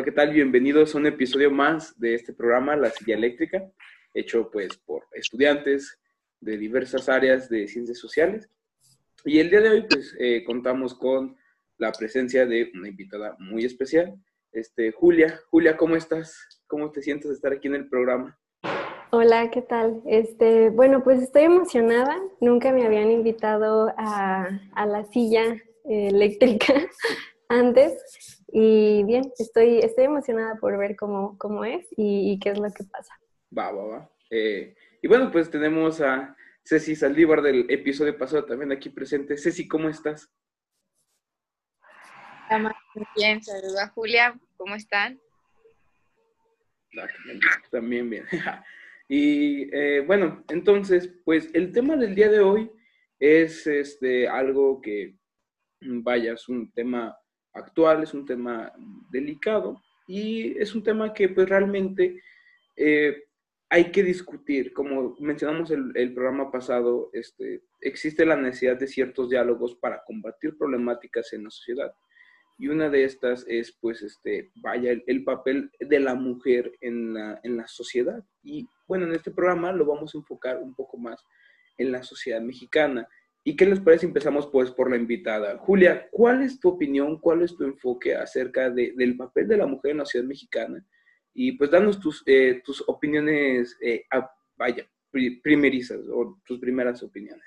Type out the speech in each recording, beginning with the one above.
Hola, ¿qué tal? Bienvenidos a un episodio más de este programa, La Silla Eléctrica, hecho pues por estudiantes de diversas áreas de ciencias sociales. Y el día de hoy pues eh, contamos con la presencia de una invitada muy especial, este, Julia. Julia, ¿cómo estás? ¿Cómo te sientes de estar aquí en el programa? Hola, ¿qué tal? Este, bueno, pues estoy emocionada. Nunca me habían invitado a, la silla eléctrica antes. Y bien, estoy, estoy emocionada por ver cómo, cómo es y, qué es lo que pasa. Va, va, va. Eh, y bueno, pues tenemos a Ceci Saldívar del episodio pasado también aquí presente. Ceci, ¿cómo estás? Muy bien, saludos a Julia, ¿cómo están? También bien. Y eh, bueno, entonces, pues el tema del día de hoy es este, algo que, vaya, es un tema actual, es un tema delicado y es un tema que pues realmente eh, hay que discutir. Como mencionamos el, el programa pasado, este, existe la necesidad de ciertos diálogos para combatir problemáticas en la sociedad y una de estas es, pues, este, vaya, el, papel de la mujer en la, en la, sociedad. Y bueno, en este programa lo vamos a enfocar un poco más en la sociedad mexicana. ¿Y qué les parece? Empezamos pues por la invitada. Julia, ¿cuál es tu opinión, cuál es tu enfoque acerca de, del papel de la mujer en la sociedad mexicana? Y pues danos tus, eh, tus opiniones, eh, vaya, primerizas o tus primeras opiniones.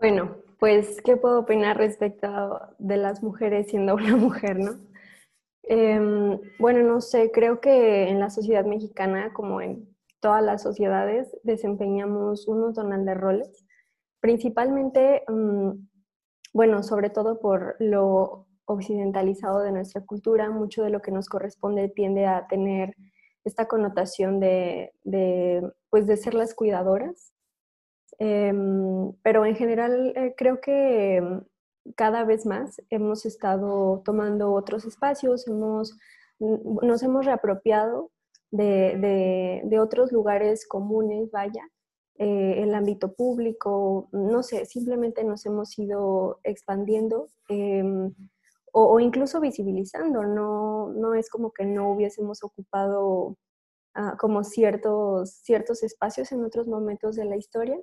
Bueno, pues, ¿qué puedo opinar respecto de las mujeres siendo una mujer, no? Em, bueno, no sé, creo que en la sociedad mexicana, como en todas las sociedades, desempeñamos un montón de roles, principalmente, mm, bueno, sobre todo por lo occidentalizado de nuestra cultura, mucho de lo que nos corresponde tiende a tener esta connotación de, pues, de ser las cuidadoras, Em, pero en general eh, creo que cada vez más hemos estado tomando otros espacios, hemos, nos hemos reapropiado de, de, otros lugares comunes, vaya, eh, el ámbito público, no sé, simplemente nos hemos ido expandiendo em, o, incluso visibilizando, no, no es como que no hubiésemos ocupado ah, como ciertos, ciertos espacios en otros momentos de la historia,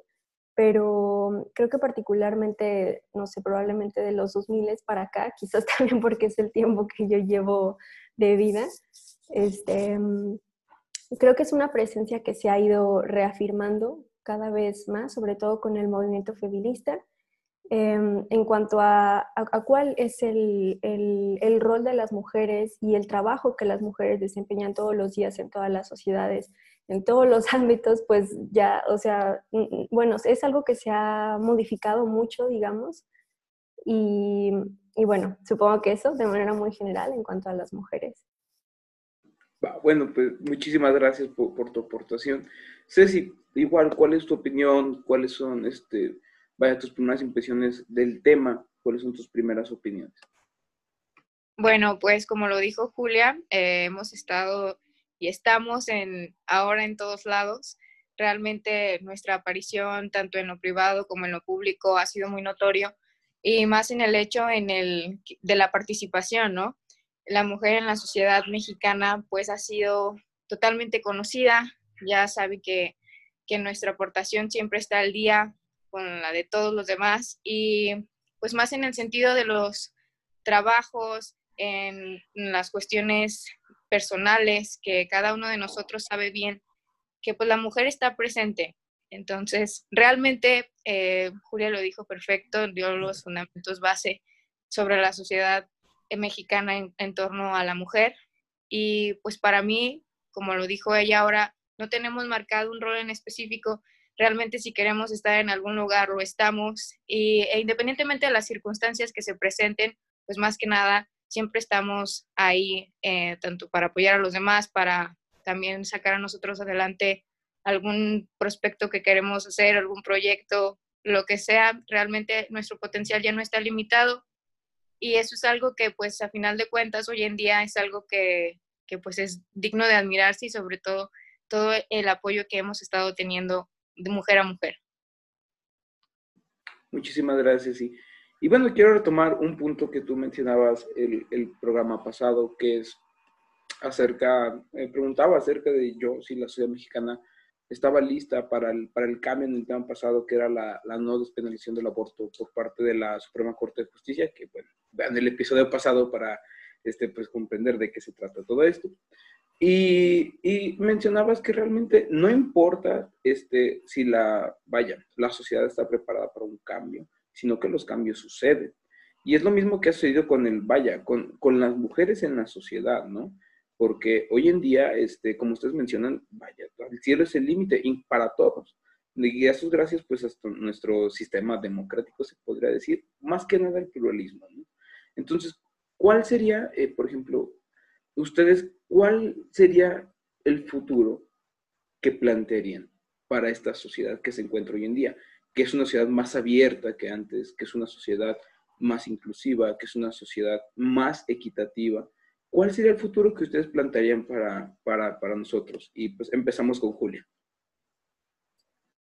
pero creo que particularmente, no sé, probablemente de los 2000 para acá, quizás también porque es el tiempo que yo llevo de vida, este, creo que es una presencia que se ha ido reafirmando cada vez más, sobre todo con el movimiento feminista, em, en cuanto a, cuál es el, el, rol de las mujeres y el trabajo que las mujeres desempeñan todos los días en todas las sociedades en todos los ámbitos, pues ya, o sea, bueno, es algo que se ha modificado mucho, digamos, y, bueno, supongo que eso de manera muy general en cuanto a las mujeres. Bueno, pues muchísimas gracias por, tu aportación. Ceci, igual, ¿cuál es tu opinión? ¿Cuáles son, este, vaya, tus primeras impresiones del tema? ¿Cuáles son tus primeras opiniones? Bueno, pues como lo dijo Julia, eh, hemos estado y estamos en, ahora en todos lados. Realmente nuestra aparición, tanto en lo privado como en lo público, ha sido muy notorio y más en el hecho en el, de la participación, ¿no? La mujer en la sociedad mexicana pues ha sido totalmente conocida, ya sabe que, que nuestra aportación siempre está al día con la de todos los demás y pues más en el sentido de los trabajos, en las cuestiones personales, que cada uno de nosotros sabe bien que pues la mujer está presente. Entonces, realmente, eh, Julia lo dijo perfecto, dio los fundamentos base sobre la sociedad mexicana en, en torno a la mujer. Y pues para mí, como lo dijo ella ahora, no tenemos marcado un rol en específico. Realmente si queremos estar en algún lugar, lo estamos. Y, e independientemente de las circunstancias que se presenten, pues más que nada siempre estamos ahí, eh, tanto para apoyar a los demás, para también sacar a nosotros adelante algún prospecto que queremos hacer, algún proyecto, lo que sea, realmente nuestro potencial ya no está limitado y eso es algo que pues a final de cuentas hoy en día es algo que, que pues es digno de admirarse y sobre todo todo el apoyo que hemos estado teniendo de mujer a mujer. Muchísimas gracias. Y Y bueno, quiero retomar un punto que tú mencionabas el, el programa pasado, que es acerca, me preguntaba acerca de yo, si la sociedad mexicana estaba lista para el, para el cambio en el tema pasado, que era la, la, no despenalización del aborto por parte de la Suprema Corte de Justicia, que bueno, vean el episodio pasado para este, pues, comprender de qué se trata todo esto. Y, y, mencionabas que realmente no importa este, si la, vaya, la sociedad está preparada para un cambio, sino que los cambios suceden. Y es lo mismo que ha sucedido con el, vaya, con, con las mujeres en la sociedad, ¿no? porque hoy en día, este, como ustedes mencionan, vaya, el cielo es el límite para todos. Y a sus gracias, pues, hasta nuestro sistema democrático se podría decir, más que nada el pluralismo. ¿no? Entonces, ¿cuál sería, eh, por ejemplo, ustedes, cuál sería el futuro que plantearían para esta sociedad que se encuentra hoy en día? Que es una sociedad más abierta que antes, que es una sociedad más inclusiva, que es una sociedad más equitativa, ¿Cuál sería el futuro que ustedes plantearían para, para, para nosotros? Y pues empezamos con Julia.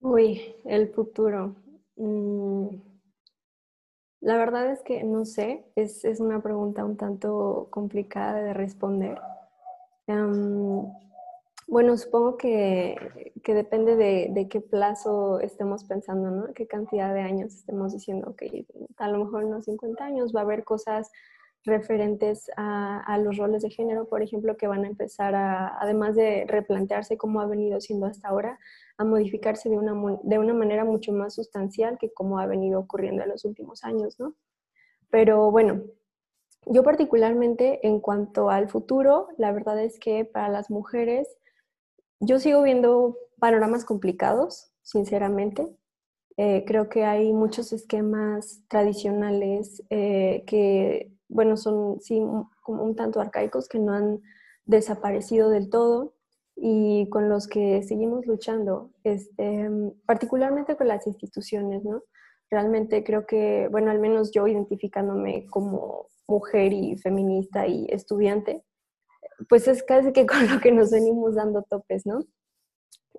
Uy, el futuro. Mm, la verdad es que no sé, es, es una pregunta un tanto complicada de responder. bueno, supongo que, que depende de, de, qué plazo estemos pensando, ¿no? Qué cantidad de años estemos diciendo, que a lo mejor en unos 50 años va a haber cosas referentes a, los roles de género, por ejemplo, que van a empezar a, además de replantearse como ha venido siendo hasta ahora, a modificarse de una, de una manera mucho más sustancial que como ha venido ocurriendo en los últimos años, ¿no? Pero bueno, yo particularmente en cuanto al futuro, la verdad es que para las mujeres, yo sigo viendo panoramas complicados, sinceramente. Eh, creo que hay muchos esquemas tradicionales eh, que bueno, son sí como un tanto arcaicos que no han desaparecido del todo y con los que seguimos luchando, este, particularmente con las instituciones, ¿no? Realmente creo que, bueno, al menos yo identificándome como mujer y feminista y estudiante, pues es casi que con lo que nos venimos dando topes, ¿no?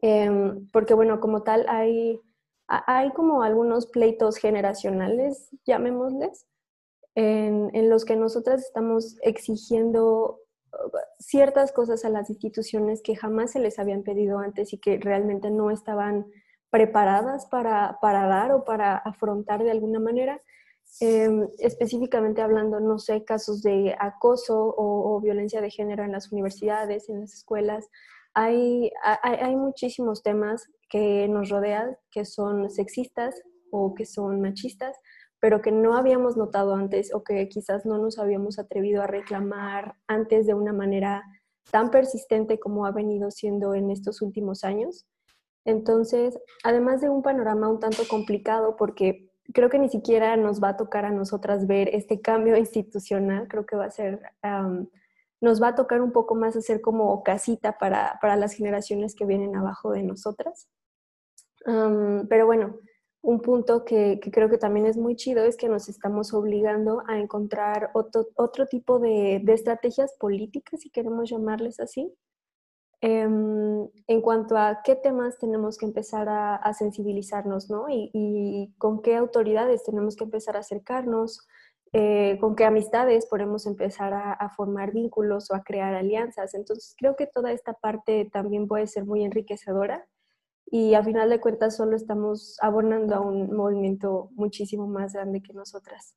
Em, porque, bueno, como tal, hay, hay como algunos pleitos generacionales, llamémosles, en, los que nosotras estamos exigiendo uh, ciertas cosas a las instituciones que jamás se les habían pedido antes y que realmente no estaban preparadas para, para dar o para afrontar de alguna manera. Em, específicamente hablando, no sé, casos de acoso o, violencia de género en las universidades, en las escuelas. Hay, hay, hay muchísimos temas que nos rodean que son sexistas o que son machistas pero que no habíamos notado antes o que quizás no nos habíamos atrevido a reclamar antes de una manera tan persistente como ha venido siendo en estos últimos años. Entonces, además de un panorama un tanto complicado, porque creo que ni siquiera nos va a tocar a nosotras ver este cambio institucional, creo que va a ser, nos va a tocar un poco más hacer como casita para, para las generaciones que vienen abajo de nosotras. pero bueno, un punto que, creo que también es muy chido es que nos estamos obligando a encontrar otro, otro tipo de, estrategias políticas, si queremos llamarles así, em, en cuanto a qué temas tenemos que empezar a, sensibilizarnos, ¿no? Y, con qué autoridades tenemos que empezar a acercarnos, eh, con qué amistades podemos empezar a, a, formar vínculos o a crear alianzas. Entonces, creo que toda esta parte también puede ser muy enriquecedora y a final de cuentas solo estamos abonando a un movimiento muchísimo más grande que nosotras.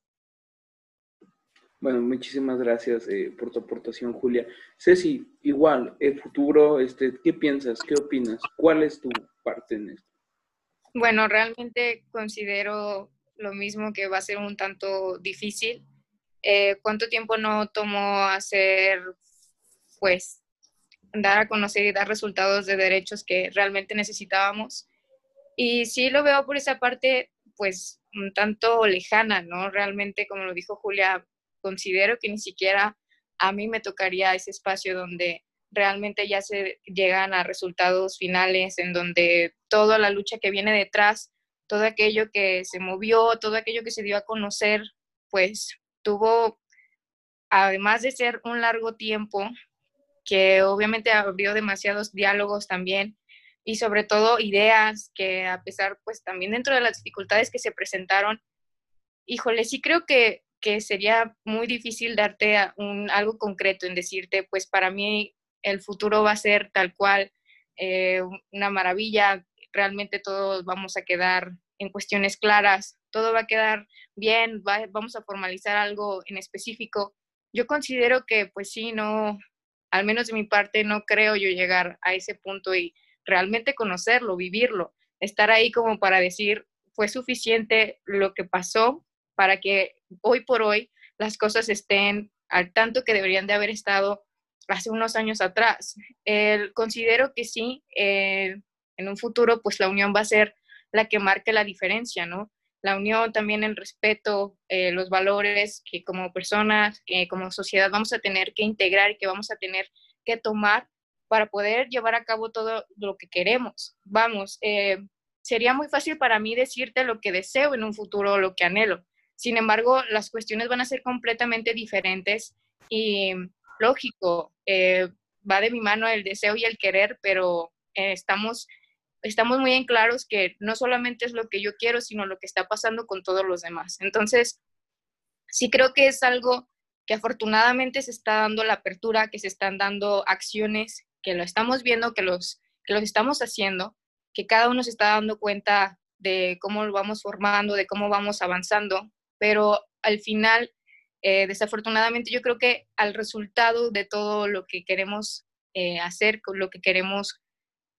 Bueno, muchísimas gracias eh, por tu aportación, Julia. Ceci, igual, el futuro, este, ¿qué piensas? ¿Qué opinas? ¿Cuál es tu parte en esto? Bueno, realmente considero lo mismo que va a ser un tanto difícil. Eh, ¿Cuánto tiempo no tomó hacer, pues, dar a conocer y dar resultados de derechos que realmente necesitábamos. Y sí lo veo por esa parte, pues, un tanto lejana, ¿no? Realmente, como lo dijo Julia, considero que ni siquiera a mí me tocaría ese espacio donde realmente ya se llegan a resultados finales, en donde toda la lucha que viene detrás, todo aquello que se movió, todo aquello que se dio a conocer, pues tuvo, además de ser un largo tiempo, que obviamente abrió demasiados diálogos también y sobre todo ideas que a pesar pues también dentro de las dificultades que se presentaron híjole, sí creo que, que sería muy difícil darte un, algo concreto en decirte, pues para mí el futuro va a ser tal cual, eh, una maravilla, realmente todos vamos a quedar en cuestiones claras, todo va a quedar bien, vamos a formalizar algo en específico. Yo considero que pues sí, no, al menos de mi parte, no creo yo llegar a ese punto y realmente conocerlo, vivirlo, estar ahí como para decir, fue suficiente lo que pasó para que hoy por hoy las cosas estén al tanto que deberían de haber estado hace unos años atrás. considero que sí, en un futuro, pues la unión va a ser la que marque la diferencia, ¿no? La unión, también el respeto, eh, los valores que como personas, que como sociedad vamos a tener que integrar y que vamos a tener que tomar para poder llevar a cabo todo lo que queremos. Vamos, eh, sería muy fácil para mí decirte lo que deseo en un futuro, lo que anhelo. Sin embargo, las cuestiones van a ser completamente diferentes y lógico, eh, va de mi mano el deseo y el querer, pero estamos estamos muy en claros que no solamente es lo que yo quiero, sino lo que está pasando con todos los demás. Entonces, sí creo que es algo que afortunadamente se está dando la apertura, que se están dando acciones, que lo estamos viendo, que los, que los estamos haciendo, que cada uno se está dando cuenta de cómo lo vamos formando, de cómo vamos avanzando, pero al final, eh, desafortunadamente, yo creo que al resultado de todo lo que queremos eh, hacer, lo que queremos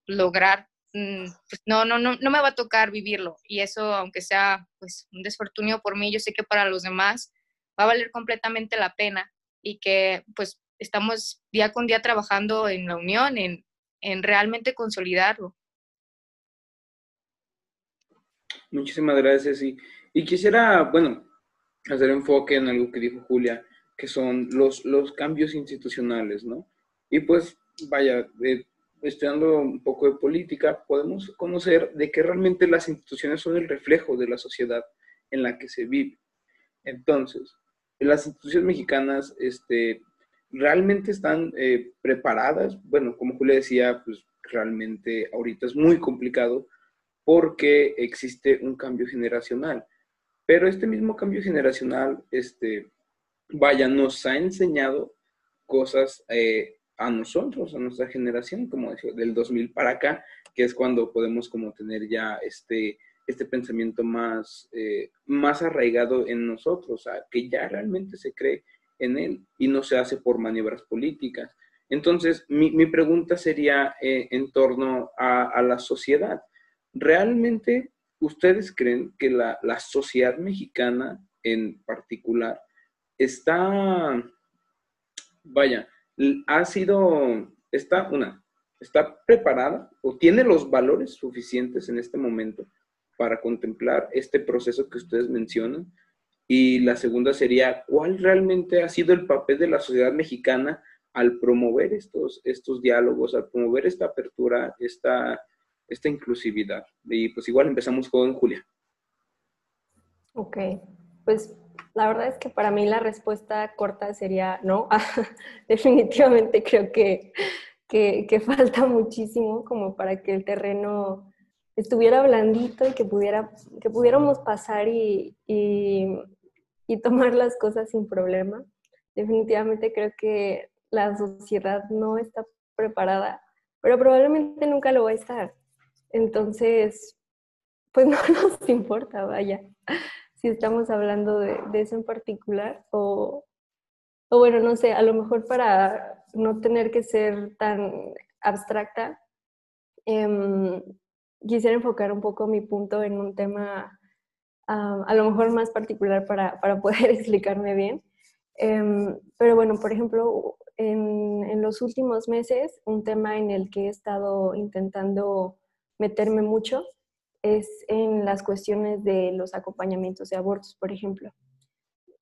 lograr, pues no, no, no, no me va a tocar vivirlo. Y eso, aunque sea pues un desfortunio por mí, yo sé que para los demás va a valer completamente la pena y que pues estamos día con día trabajando en la unión, en, en realmente consolidarlo. Muchísimas gracias. Y, quisiera, bueno, hacer enfoque en algo que dijo Julia, que son los, los cambios institucionales, ¿no? Y pues, vaya, de estudiando un poco de política, podemos conocer de que realmente las instituciones son el reflejo de la sociedad en la que se vive. Entonces, las instituciones mexicanas este, realmente están eh, preparadas. Bueno, como Julia decía, pues realmente ahorita es muy complicado porque existe un cambio generacional. Pero este mismo cambio generacional, este, vaya, nos ha enseñado cosas eh, a nosotros, a nuestra generación, como del 2000 para acá, que es cuando podemos como tener ya este, este pensamiento más, eh, más arraigado en nosotros, que ya realmente se cree en él y no se hace por maniobras políticas. Entonces, mi, pregunta sería eh, en torno a, la sociedad. ¿Realmente ustedes creen que la, la sociedad mexicana en particular está, vaya, ha sido, está, una, está preparada o tiene los valores suficientes en este momento para contemplar este proceso que ustedes mencionan. Y la segunda sería, ¿cuál realmente ha sido el papel de la sociedad mexicana al promover estos, estos diálogos, al promover esta apertura, esta, esta inclusividad? Y pues igual empezamos con Julia. Ok, pues la verdad es que para mí la respuesta corta sería no. Definitivamente creo que, que, falta muchísimo como para que el terreno estuviera blandito y que, pudiera, que pudiéramos pasar y, y, y tomar las cosas sin problema. Definitivamente creo que la sociedad no está preparada, pero probablemente nunca lo va a estar. Entonces, pues no nos importa, vaya si estamos hablando de, eso en particular, o, o, bueno, no sé, a lo mejor para no tener que ser tan abstracta, em, quisiera enfocar un poco mi punto en un tema a lo mejor más particular para, para poder explicarme bien. Em, pero bueno, por ejemplo, en, en, los últimos meses, un tema en el que he estado intentando meterme mucho es en las cuestiones de los acompañamientos de abortos, por ejemplo.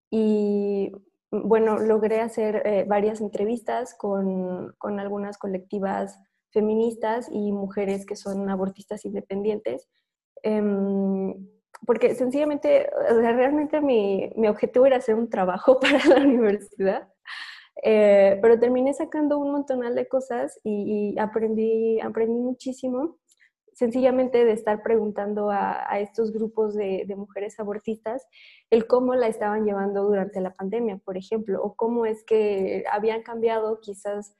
Y bueno, logré hacer eh, varias entrevistas con, con, algunas colectivas feministas y mujeres que son abortistas independientes, em, porque sencillamente, realmente mi, mi, objetivo era hacer un trabajo para la universidad, eh, pero terminé sacando un montonal de cosas y, y aprendí, aprendí muchísimo sencillamente de estar preguntando a, estos grupos de, mujeres abortistas el cómo la estaban llevando durante la pandemia, por ejemplo, o cómo es que habían cambiado quizás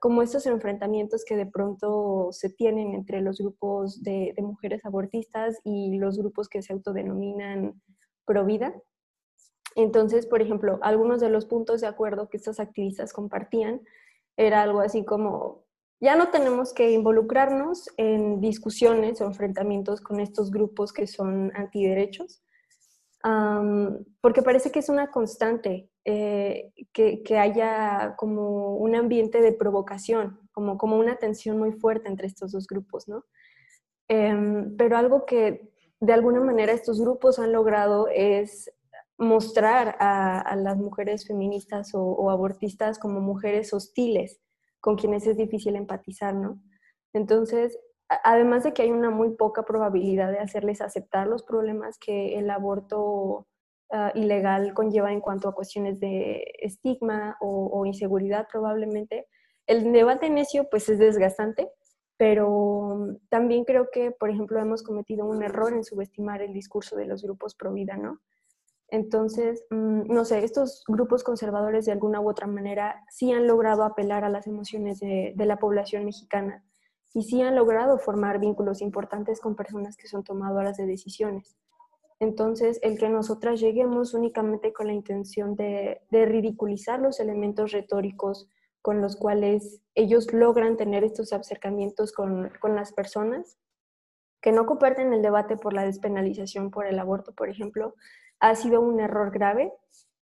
como estos enfrentamientos que de pronto se tienen entre los grupos de, de mujeres abortistas y los grupos que se autodenominan pro vida. Entonces, por ejemplo, algunos de los puntos de acuerdo que estos activistas compartían era algo así como, ya no tenemos que involucrarnos en discusiones o enfrentamientos con estos grupos que son antiderechos, porque parece que es una constante eh, que, haya como un ambiente de provocación, como, como una tensión muy fuerte entre estos dos grupos, ¿no? Em, pero algo que de alguna manera estos grupos han logrado es mostrar a, las mujeres feministas o, abortistas como mujeres hostiles con quienes es difícil empatizar, ¿no? Entonces, además de que hay una muy poca probabilidad de hacerles aceptar los problemas que el aborto ah, ilegal conlleva en cuanto a cuestiones de estigma o, o, inseguridad probablemente, el debate necio pues es desgastante, pero también creo que, por ejemplo, hemos cometido un error en subestimar el discurso de los grupos pro vida, ¿no? Entonces, mm, no sé, estos grupos conservadores de alguna u otra manera sí han logrado apelar a las emociones de, la población mexicana y sí han logrado formar vínculos importantes con personas que son tomadoras de decisiones. Entonces, el que nosotras lleguemos únicamente con la intención de, ridiculizar los elementos retóricos con los cuales ellos logran tener estos acercamientos con, con las personas, que no comparten el debate por la despenalización por el aborto, por ejemplo, ha sido un error grave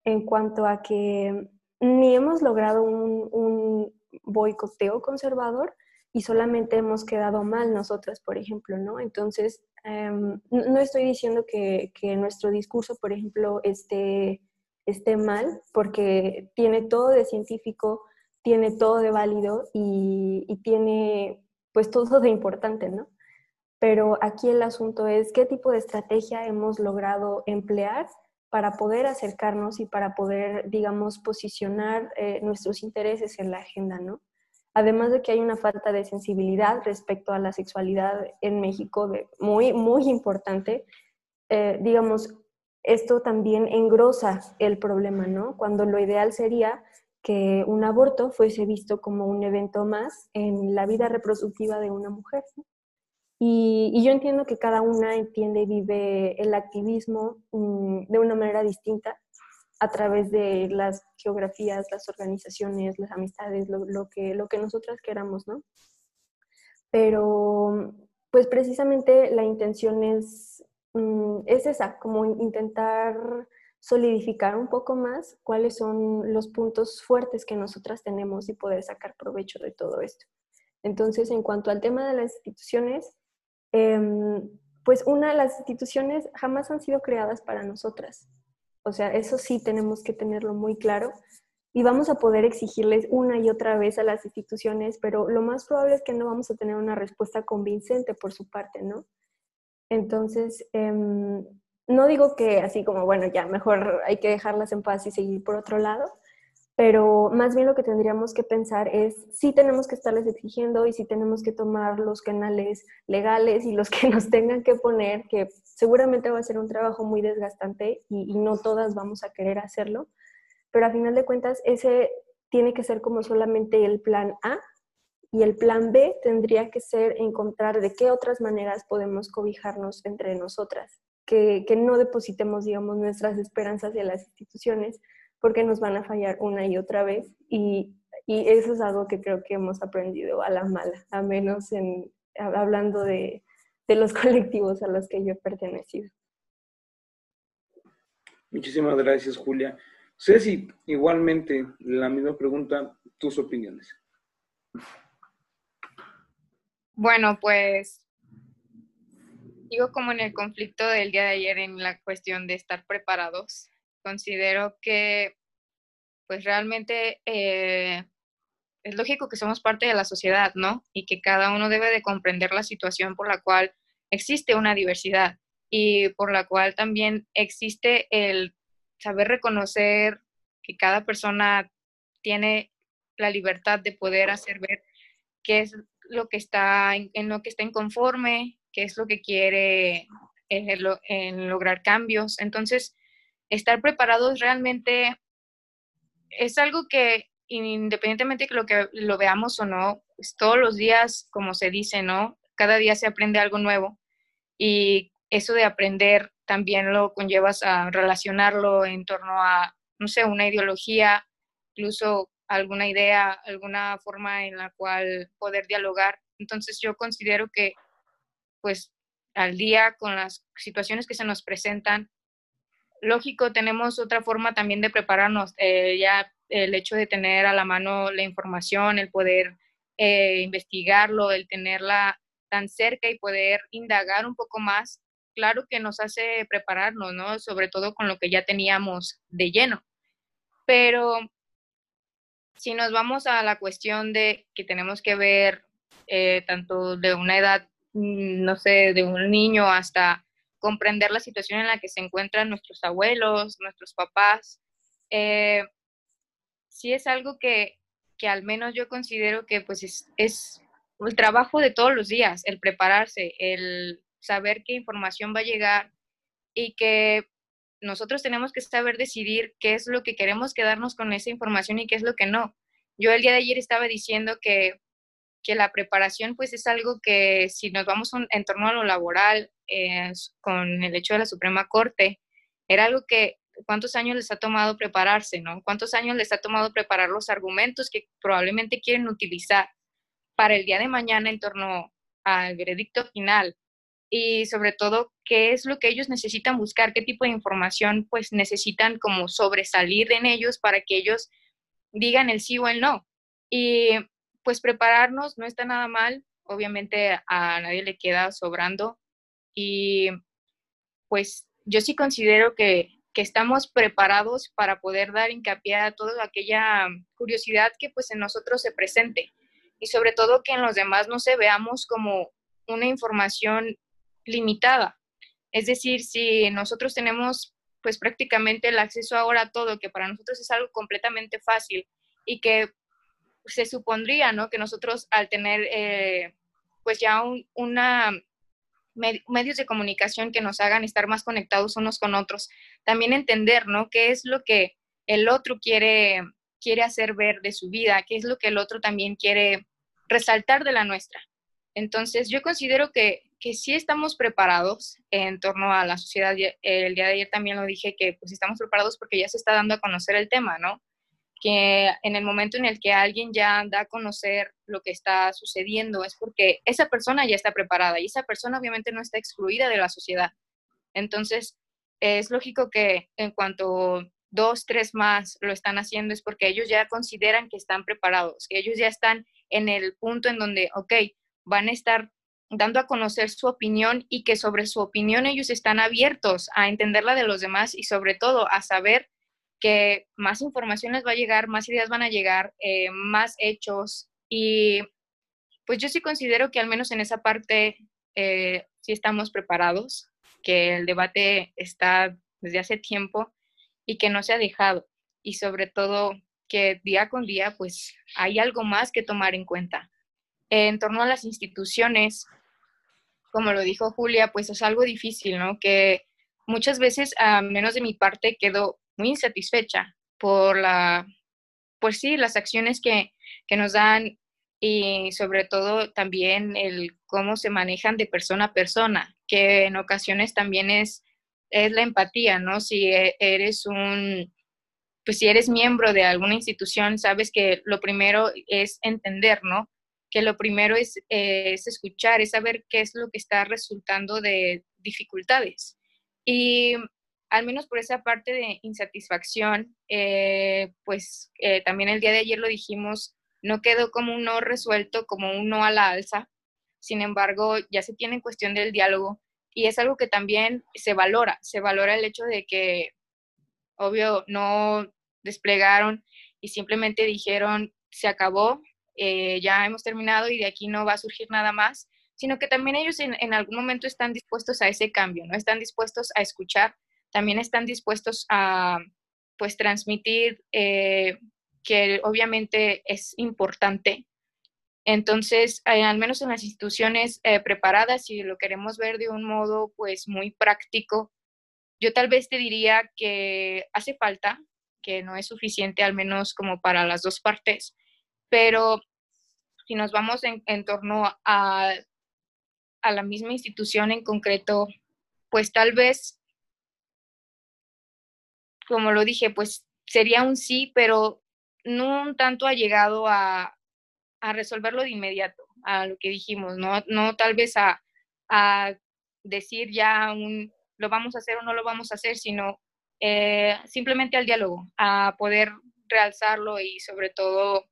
en cuanto a que ni hemos logrado un, boicoteo conservador y solamente hemos quedado mal nosotras, por ejemplo, ¿no? Entonces, em, no estoy diciendo que, nuestro discurso, por ejemplo, esté, esté mal, porque tiene todo de científico, tiene todo de válido y, y tiene pues todo de importante, ¿no? Pero aquí el asunto es qué tipo de estrategia hemos logrado emplear para poder acercarnos y para poder, digamos, posicionar eh, nuestros intereses en la agenda, ¿no? Además de que hay una falta de sensibilidad respecto a la sexualidad en México muy, muy importante, eh, digamos, esto también engrosa el problema, ¿no? Cuando lo ideal sería que un aborto fuese visto como un evento más en la vida reproductiva de una mujer. ¿no? Y, yo entiendo que cada una entiende y vive el activismo mm, de una manera distinta a través de las geografías, las organizaciones, las amistades, lo, que, lo que nosotras queramos, ¿no? Pero, pues precisamente la intención es, mm, es esa, como intentar solidificar un poco más cuáles son los puntos fuertes que nosotras tenemos y poder sacar provecho de todo esto. Entonces, en cuanto al tema de las instituciones, Em, pues una, las instituciones jamás han sido creadas para nosotras. O sea, eso sí tenemos que tenerlo muy claro y vamos a poder exigirles una y otra vez a las instituciones, pero lo más probable es que no vamos a tener una respuesta convincente por su parte, ¿no? Entonces, em, no digo que así como, bueno, ya mejor hay que dejarlas en paz y seguir por otro lado, pero más bien lo que tendríamos que pensar es si tenemos que estarles exigiendo y si tenemos que tomar los canales legales y los que nos tengan que poner, que seguramente va a ser un trabajo muy desgastante y, y no todas vamos a querer hacerlo, pero a final de cuentas ese tiene que ser como solamente el plan A y el plan B tendría que ser encontrar de qué otras maneras podemos cobijarnos entre nosotras, que, que no depositemos, digamos, nuestras esperanzas en las instituciones, porque nos van a fallar una y otra vez y, y eso es algo que creo que hemos aprendido a la mala, a menos en, hablando de, de los colectivos a los que yo he pertenecido. Muchísimas gracias, Julia. Ceci, igualmente, la misma pregunta, tus opiniones. Bueno, pues digo como en el conflicto del día de ayer en la cuestión de estar preparados considero que pues realmente eh, es lógico que somos parte de la sociedad, ¿no? Y que cada uno debe de comprender la situación por la cual existe una diversidad y por la cual también existe el saber reconocer que cada persona tiene la libertad de poder hacer ver qué es lo que está, en, lo que está inconforme, qué es lo que quiere en, lograr cambios. Entonces, estar preparados realmente es algo que independientemente de lo que lo veamos o no, pues todos los días, como se dice, ¿no? Cada día se aprende algo nuevo y eso de aprender también lo conllevas a relacionarlo en torno a, no sé, una ideología, incluso alguna idea, alguna forma en la cual poder dialogar. Entonces yo considero que, pues, al día con las situaciones que se nos presentan, lógico, tenemos otra forma también de prepararnos. Eh, ya el hecho de tener a la mano la información, el poder eh, investigarlo, el tenerla tan cerca y poder indagar un poco más, claro que nos hace prepararnos, ¿no? Sobre todo con lo que ya teníamos de lleno. Pero si nos vamos a la cuestión de que tenemos que ver eh, tanto de una edad, mm, no sé, de un niño hasta comprender la situación en la que se encuentran nuestros abuelos, nuestros papás, eh, sí es algo que, que, al menos yo considero que pues es, es el trabajo de todos los días, el prepararse, el saber qué información va a llegar y que nosotros tenemos que saber decidir qué es lo que queremos quedarnos con esa información y qué es lo que no. Yo el día de ayer estaba diciendo que, que la preparación pues es algo que si nos vamos en torno a lo laboral, eh, con el hecho de la Suprema Corte, era algo que cuántos años les ha tomado prepararse, ¿no? ¿Cuántos años les ha tomado preparar los argumentos que probablemente quieren utilizar para el día de mañana en torno al veredicto final? y sobre todo qué es lo que ellos necesitan buscar, qué tipo de información pues necesitan como sobresalir en ellos para que ellos digan el sí o el no. Y pues prepararnos no está nada mal, obviamente a nadie le queda sobrando y pues yo sí considero que, que estamos preparados para poder dar hincapié a toda aquella curiosidad que pues en nosotros se presente y sobre todo que en los demás no se veamos como una información limitada. Es decir, si nosotros tenemos pues prácticamente el acceso ahora a todo, que para nosotros es algo completamente fácil y que se supondría, ¿no? Que nosotros al tener eh, pues ya una medios de comunicación que nos hagan estar más conectados unos con otros, también entender, ¿no? ¿Qué es lo que el otro quiere, quiere hacer ver de su vida? ¿Qué es lo que el otro también quiere resaltar de la nuestra? Entonces, yo considero que, que sí estamos preparados en torno a la sociedad. El día de ayer también lo dije que pues estamos preparados porque ya se está dando a conocer el tema, ¿no? Que en el momento en el que alguien ya da a conocer lo que está sucediendo es porque esa persona ya está preparada y esa persona obviamente no está excluida de la sociedad. Entonces, es lógico que en cuanto dos, tres más lo están haciendo es porque ellos ya consideran que están preparados, que ellos ya están en el punto en donde, ok, van a estar dando a conocer su opinión y que sobre su opinión ellos están abiertos a entenderla de los demás y sobre todo a saber que más información les va a llegar, más ideas van a llegar, eh, más hechos. Y pues yo sí considero que al menos en esa parte eh, sí estamos preparados, que el debate está desde hace tiempo y que no se ha dejado. Y sobre todo que día con día pues hay algo más que tomar en cuenta. En torno a las instituciones, como lo dijo Julia, pues es algo difícil, ¿no? Que muchas veces, a menos de mi parte, quedo muy insatisfecha por la, pues sí, las acciones que, que nos dan y sobre todo también el cómo se manejan de persona a persona, que en ocasiones también es, es la empatía, ¿no? Si e, eres un, pues si eres miembro de alguna institución, sabes que lo primero es entender, ¿no? que lo primero es, es, escuchar, es saber qué es lo que está resultando de dificultades. Y al menos por esa parte de insatisfacción, eh, pues eh, también el día de ayer lo dijimos, no quedó como un no resuelto, como un no a la alza. Sin embargo, ya se tiene en cuestión del diálogo y es algo que también se valora, se valora el hecho de que, obvio, no desplegaron y simplemente dijeron, se acabó, eh, ya hemos terminado y de aquí no va a surgir nada más, sino que también ellos en, algún momento están dispuestos a ese cambio, ¿no? Están dispuestos a escuchar, también están dispuestos a, pues, transmitir eh, que obviamente es importante. Entonces, eh, al menos en las instituciones eh, preparadas, si lo queremos ver de un modo pues muy práctico, yo tal vez te diría que hace falta, que no es suficiente al menos como para las dos partes, pero si nos vamos en, en torno a, a la misma institución en concreto, pues tal vez, como lo dije, pues sería un sí, pero no un tanto ha llegado a, resolverlo de inmediato, a lo que dijimos, no, no tal vez a, decir ya un, lo vamos a hacer o no lo vamos a hacer, sino eh, simplemente al diálogo, a poder realzarlo y sobre todo,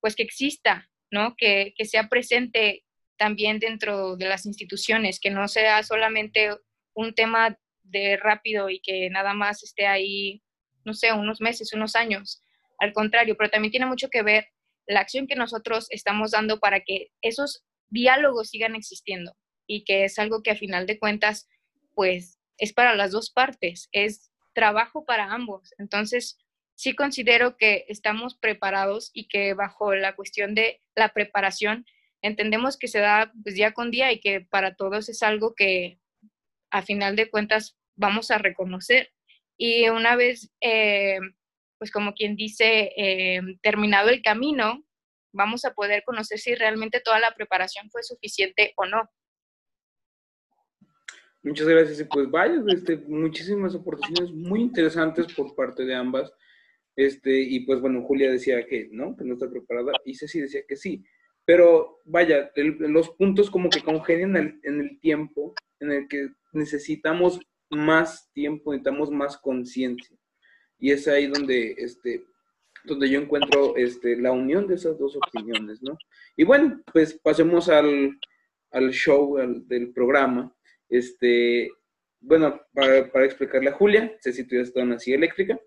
pues que exista, ¿no? Que sea presente también dentro de las instituciones, que no sea solamente un tema de rápido y que nada más esté ahí, no sé, unos meses, unos años. Al contrario, pero también tiene mucho que ver la acción que nosotros estamos dando para que esos diálogos sigan existiendo y que es algo que a final de cuentas, pues es para las dos partes, es trabajo para ambos. Entonces, sí considero que estamos preparados y que bajo la cuestión de la preparación entendemos que se da pues, día con día y que para todos es algo que a final de cuentas vamos a reconocer. Y una vez, eh, pues como quien dice, eh, terminado el camino, vamos a poder conocer si realmente toda la preparación fue suficiente o no. Muchas gracias. Y pues vaya, este, muchísimas aportaciones muy interesantes por parte de ambas. Este, y pues bueno, Julia decía que no, que no está preparada, y Ceci decía que sí. Pero vaya, los puntos como que congenian en el tiempo en el que necesitamos más tiempo, necesitamos más conciencia. Y es ahí donde, este, donde yo encuentro este, la unión de esas dos opiniones, ¿no? Y bueno, pues pasemos al, al show del programa. Este, bueno, para, explicarle a Julia, sé si tú ya estás en una silla eléctrica.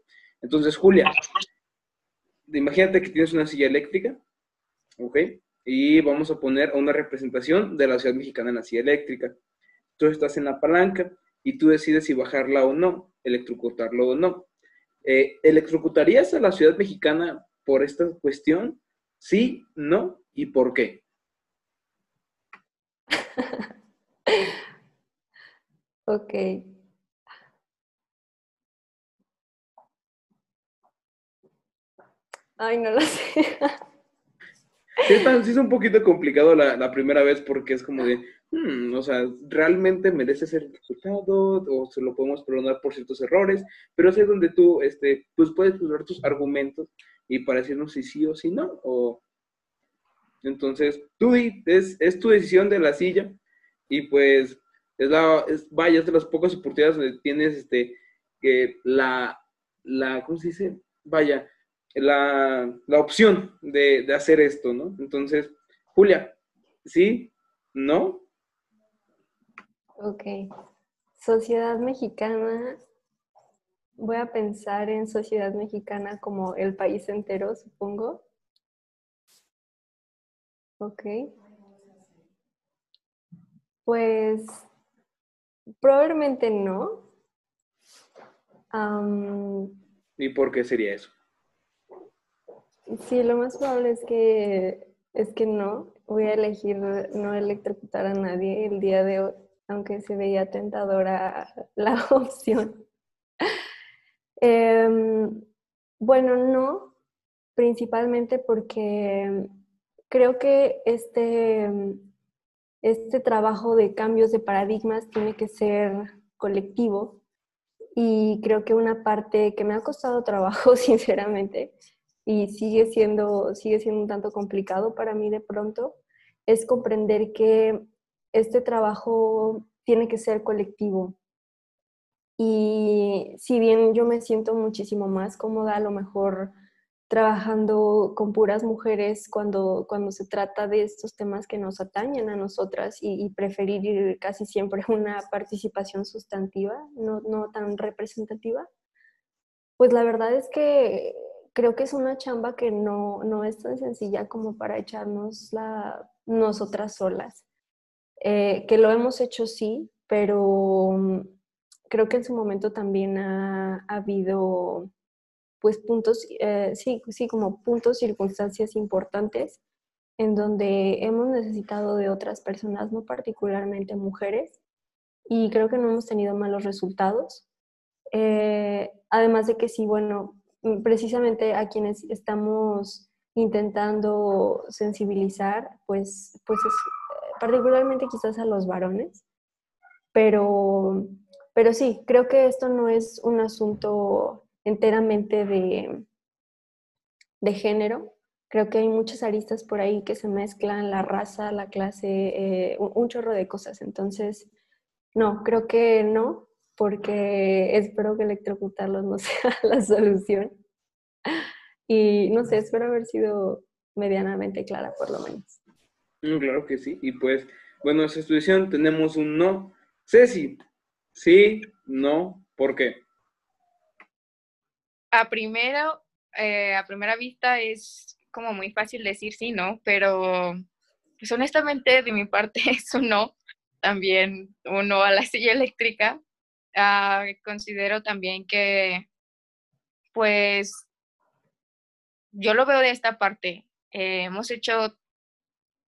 Entonces, Julia, imagínate que tienes una silla eléctrica, ¿ok? y vamos a poner una representación de la ciudad mexicana en la silla eléctrica. Tú estás en la palanca y tú decides si bajarla o no, electrocutarlo o no. Eh, ¿Electrocutarías a la ciudad mexicana por esta cuestión? Sí, no y por qué. ok. Ay, no lo sé. Sí, es un poquito complicado la, primera vez porque es como de, hmm, o sea, realmente merece ser ejecutado o se lo podemos perdonar por ciertos errores, pero es donde tú, este, pues puedes usar tus argumentos y para decirnos si sí o si no, o... Entonces, tú es, es tu decisión de la silla y pues es la, es, vaya, es de las pocas oportunidades donde tienes, este, que la, la, ¿cómo se dice? Vaya, la, opción de, hacer esto, ¿no? Entonces, Julia, ¿sí? ¿No? Ok. Sociedad mexicana, voy a pensar en sociedad mexicana como el país entero, supongo. Ok. Pues probablemente no. ¿Y por qué sería eso? Sí, lo más probable es que, es que no. Voy a elegir no electrocutar a nadie el día de hoy, aunque se veía tentadora la opción. Em, bueno, no, principalmente porque creo que este, este trabajo de cambios de paradigmas tiene que ser colectivo y creo que una parte que me ha costado trabajo, sinceramente, y sigue siendo, sigue siendo un tanto complicado para mí de pronto, es comprender que este trabajo tiene que ser colectivo. Y si bien yo me siento muchísimo más cómoda, a lo mejor trabajando con puras mujeres cuando, cuando se trata de estos temas que nos atañen a nosotras y, preferir casi siempre una participación sustantiva, no, no tan representativa, pues la verdad es que creo que es una chamba que no, no es tan sencilla como para echarnos la, nosotras solas. Eh, que lo hemos hecho sí, pero mm, creo que en su momento también ha, habido pues puntos, eh, sí, sí, como puntos, circunstancias importantes en donde hemos necesitado de otras personas, no particularmente mujeres, y creo que no hemos tenido malos resultados. Eh, además de que sí, bueno, precisamente a quienes estamos intentando sensibilizar, pues, pues es, particularmente quizás a los varones, pero, pero sí, creo que esto no es un asunto enteramente de, de género. Creo que hay muchas aristas por ahí que se mezclan, la raza, la clase, eh, un, chorro de cosas. Entonces, no, creo que no, porque espero que electrocutarlos no sea la solución. Y no sé, espero haber sido medianamente clara por lo menos. Mm, claro que sí. Y pues, bueno, esa estudiación tenemos un no. Ceci, sí, no, ¿por qué? A primero, eh, a primera vista es como muy fácil decir sí, ¿no? Pero, pues honestamente, de mi parte es un no. También un no a la silla eléctrica. Ah, considero también que, pues, yo lo veo de esta parte. Eh, hemos hecho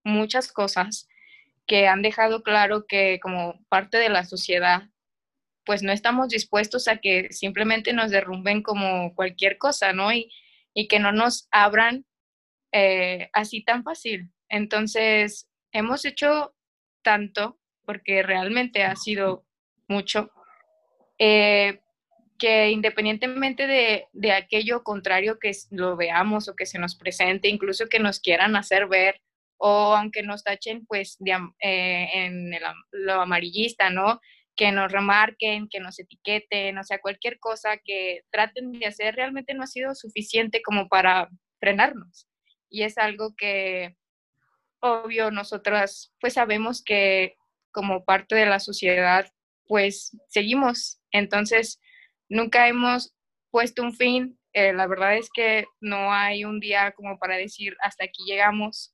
muchas cosas que han dejado claro que como parte de la sociedad, pues no estamos dispuestos a que simplemente nos derrumben como cualquier cosa, ¿no? Y, y que no nos abran eh, así tan fácil. Entonces, hemos hecho tanto, porque realmente ha sido mucho, eh, que independientemente de, de, aquello contrario que lo veamos o que se nos presente, incluso que nos quieran hacer ver, o aunque nos tachen pues eh, en lo amarillista, ¿no? Que nos remarquen, que nos etiqueten, o sea, cualquier cosa que traten de hacer realmente no ha sido suficiente como para frenarnos. Y es algo que, obvio, nosotras pues sabemos que como parte de la sociedad pues seguimos. Entonces, nunca hemos puesto un fin. Eh, la verdad es que no hay un día como para decir hasta aquí llegamos.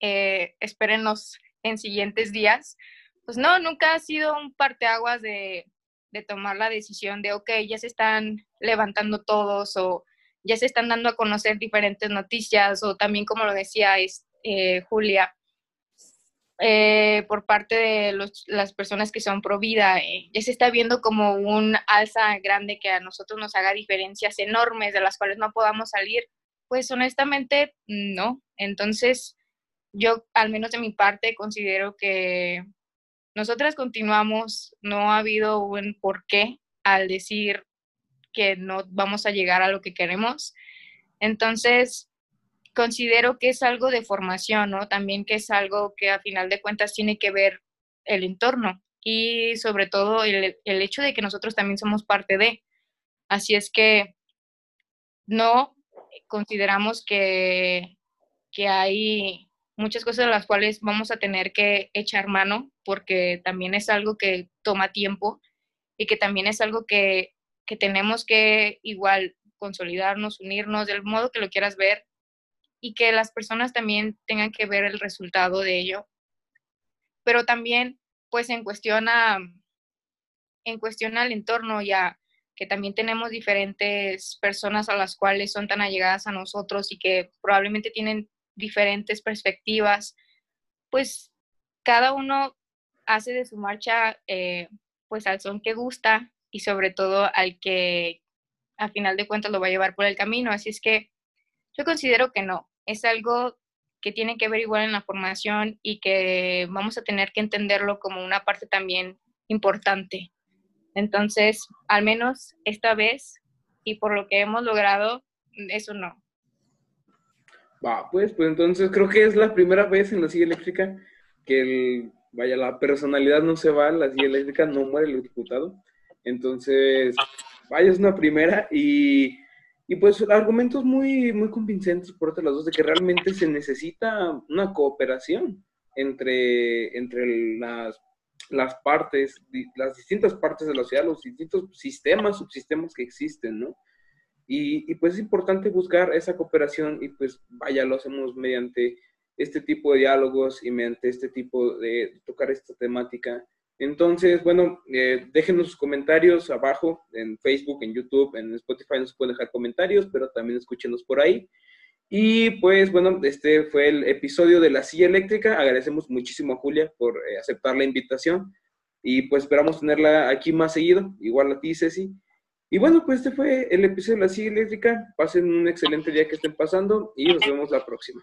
Eh, espérenos en siguientes días. Pues no, nunca ha sido un parteaguas de, de tomar la decisión de, ok, ya se están levantando todos o ya se están dando a conocer diferentes noticias o también, como lo decía eh, Julia, eh, por parte de las personas que son pro vida. Eh, ya se está viendo como un alza grande que a nosotros nos haga diferencias enormes de las cuales no podamos salir. Pues honestamente, no. Entonces, yo, al menos de mi parte, considero que nosotras continuamos, no ha habido un porqué al decir que no vamos a llegar a lo que queremos. Entonces, considero que es algo de formación, ¿no? También que es algo que a final de cuentas tiene que ver el entorno y sobre todo el, el hecho de que nosotros también somos parte de. Así es que no consideramos que, que hay muchas cosas de las cuales vamos a tener que echar mano porque también es algo que toma tiempo y que también es algo que, que tenemos que igual consolidarnos, unirnos, del modo que lo quieras ver, y que las personas también tengan que ver el resultado de ello. Pero también, pues en cuestión en cuestión al entorno ya que también tenemos diferentes personas a las cuales son tan allegadas a nosotros y que probablemente tienen diferentes perspectivas, pues cada uno hace de su marcha eh, pues al son que gusta y sobre todo al que a final de cuentas lo va a llevar por el camino. Así es que yo considero que no, es algo que tiene que ver igual en la formación y que vamos a tener que entenderlo como una parte también importante. Entonces, al menos esta vez y por lo que hemos logrado, eso no. Va, pues, pues entonces creo que es la primera vez en la silla eléctrica que el, vaya, la personalidad no se va, la silla eléctrica no muere el diputado. Entonces, vaya, es una primera y y pues argumentos muy, muy convincentes por otras dos de que realmente se necesita una cooperación entre, entre las, las partes, las distintas partes de la sociedad, los distintos sistemas, subsistemas que existen, ¿no? Y, y, pues es importante buscar esa cooperación y pues vaya, lo hacemos mediante este tipo de diálogos y mediante este tipo de tocar esta temática entonces, bueno, eh, déjenos sus comentarios abajo en Facebook, en YouTube, en Spotify nos pueden dejar comentarios, pero también escúchenos por ahí. Y pues bueno, este fue el episodio de la silla eléctrica. Agradecemos muchísimo a Julia por eh, aceptar la invitación y pues esperamos tenerla aquí más seguido, igual a ti, Ceci. Y bueno, pues este fue el episodio de la silla eléctrica. Pasen un excelente día que estén pasando y nos vemos la próxima.